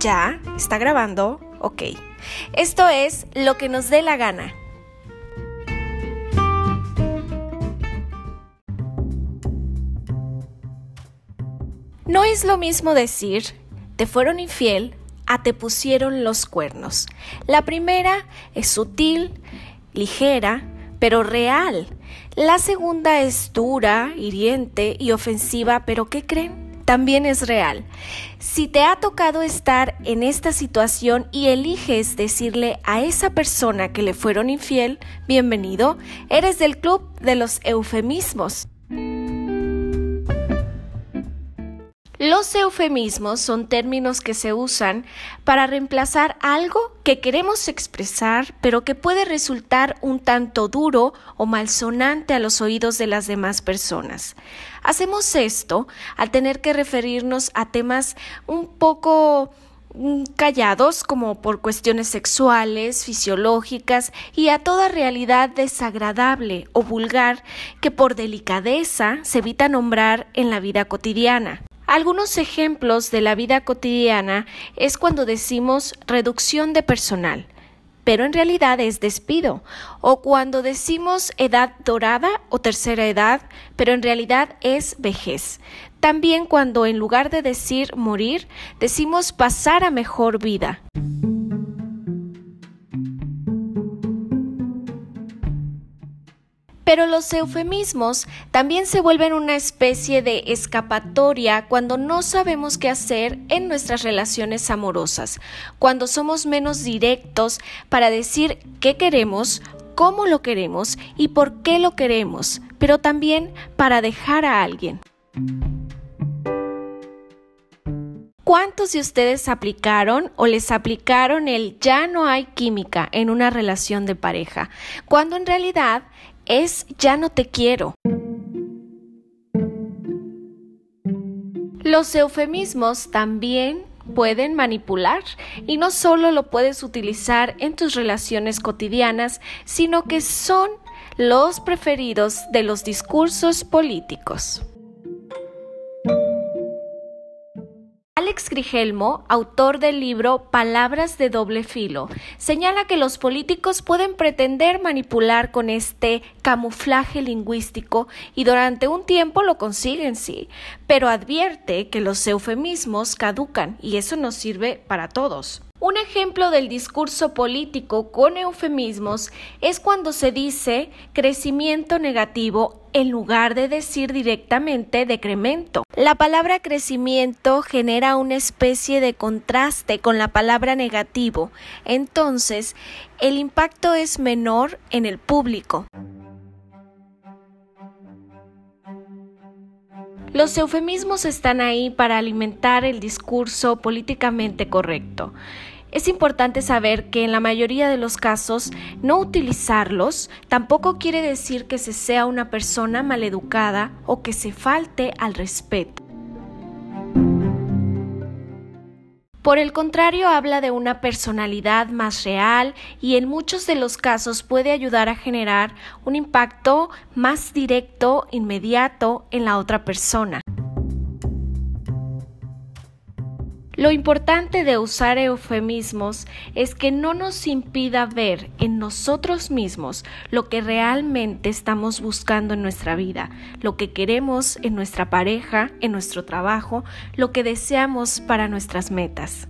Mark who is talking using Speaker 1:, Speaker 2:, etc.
Speaker 1: ¿Ya? ¿Está grabando? Ok. Esto es lo que nos dé la gana. No es lo mismo decir, te fueron infiel, a te pusieron los cuernos. La primera es sutil, ligera, pero real. La segunda es dura, hiriente y ofensiva, pero ¿qué creen? También es real. Si te ha tocado estar en esta situación y eliges decirle a esa persona que le fueron infiel, bienvenido, eres del club de los eufemismos. Los eufemismos son términos que se usan para reemplazar algo que queremos expresar, pero que puede resultar un tanto duro o malsonante a los oídos de las demás personas. Hacemos esto al tener que referirnos a temas un poco mm, callados como por cuestiones sexuales, fisiológicas y a toda realidad desagradable o vulgar que por delicadeza se evita nombrar en la vida cotidiana. Algunos ejemplos de la vida cotidiana es cuando decimos reducción de personal, pero en realidad es despido, o cuando decimos edad dorada o tercera edad, pero en realidad es vejez. También cuando en lugar de decir morir, decimos pasar a mejor vida. Pero los eufemismos también se vuelven una especie de escapatoria cuando no sabemos qué hacer en nuestras relaciones amorosas, cuando somos menos directos para decir qué queremos, cómo lo queremos y por qué lo queremos, pero también para dejar a alguien. ¿Cuántos de ustedes aplicaron o les aplicaron el ya no hay química en una relación de pareja, cuando en realidad es ya no te quiero. Los eufemismos también pueden manipular y no solo lo puedes utilizar en tus relaciones cotidianas, sino que son los preferidos de los discursos políticos. Alex Grigelmo, autor del libro Palabras de doble filo, señala que los políticos pueden pretender manipular con este camuflaje lingüístico y durante un tiempo lo consiguen, sí, pero advierte que los eufemismos caducan y eso nos sirve para todos. Un ejemplo del discurso político con eufemismos es cuando se dice crecimiento negativo en lugar de decir directamente decremento. La palabra crecimiento genera una especie de contraste con la palabra negativo, entonces el impacto es menor en el público. Los eufemismos están ahí para alimentar el discurso políticamente correcto. Es importante saber que en la mayoría de los casos no utilizarlos tampoco quiere decir que se sea una persona maleducada o que se falte al respeto. Por el contrario, habla de una personalidad más real y en muchos de los casos puede ayudar a generar un impacto más directo, inmediato en la otra persona. Lo importante de usar eufemismos es que no nos impida ver en nosotros mismos lo que realmente estamos buscando en nuestra vida, lo que queremos en nuestra pareja, en nuestro trabajo, lo que deseamos para nuestras metas.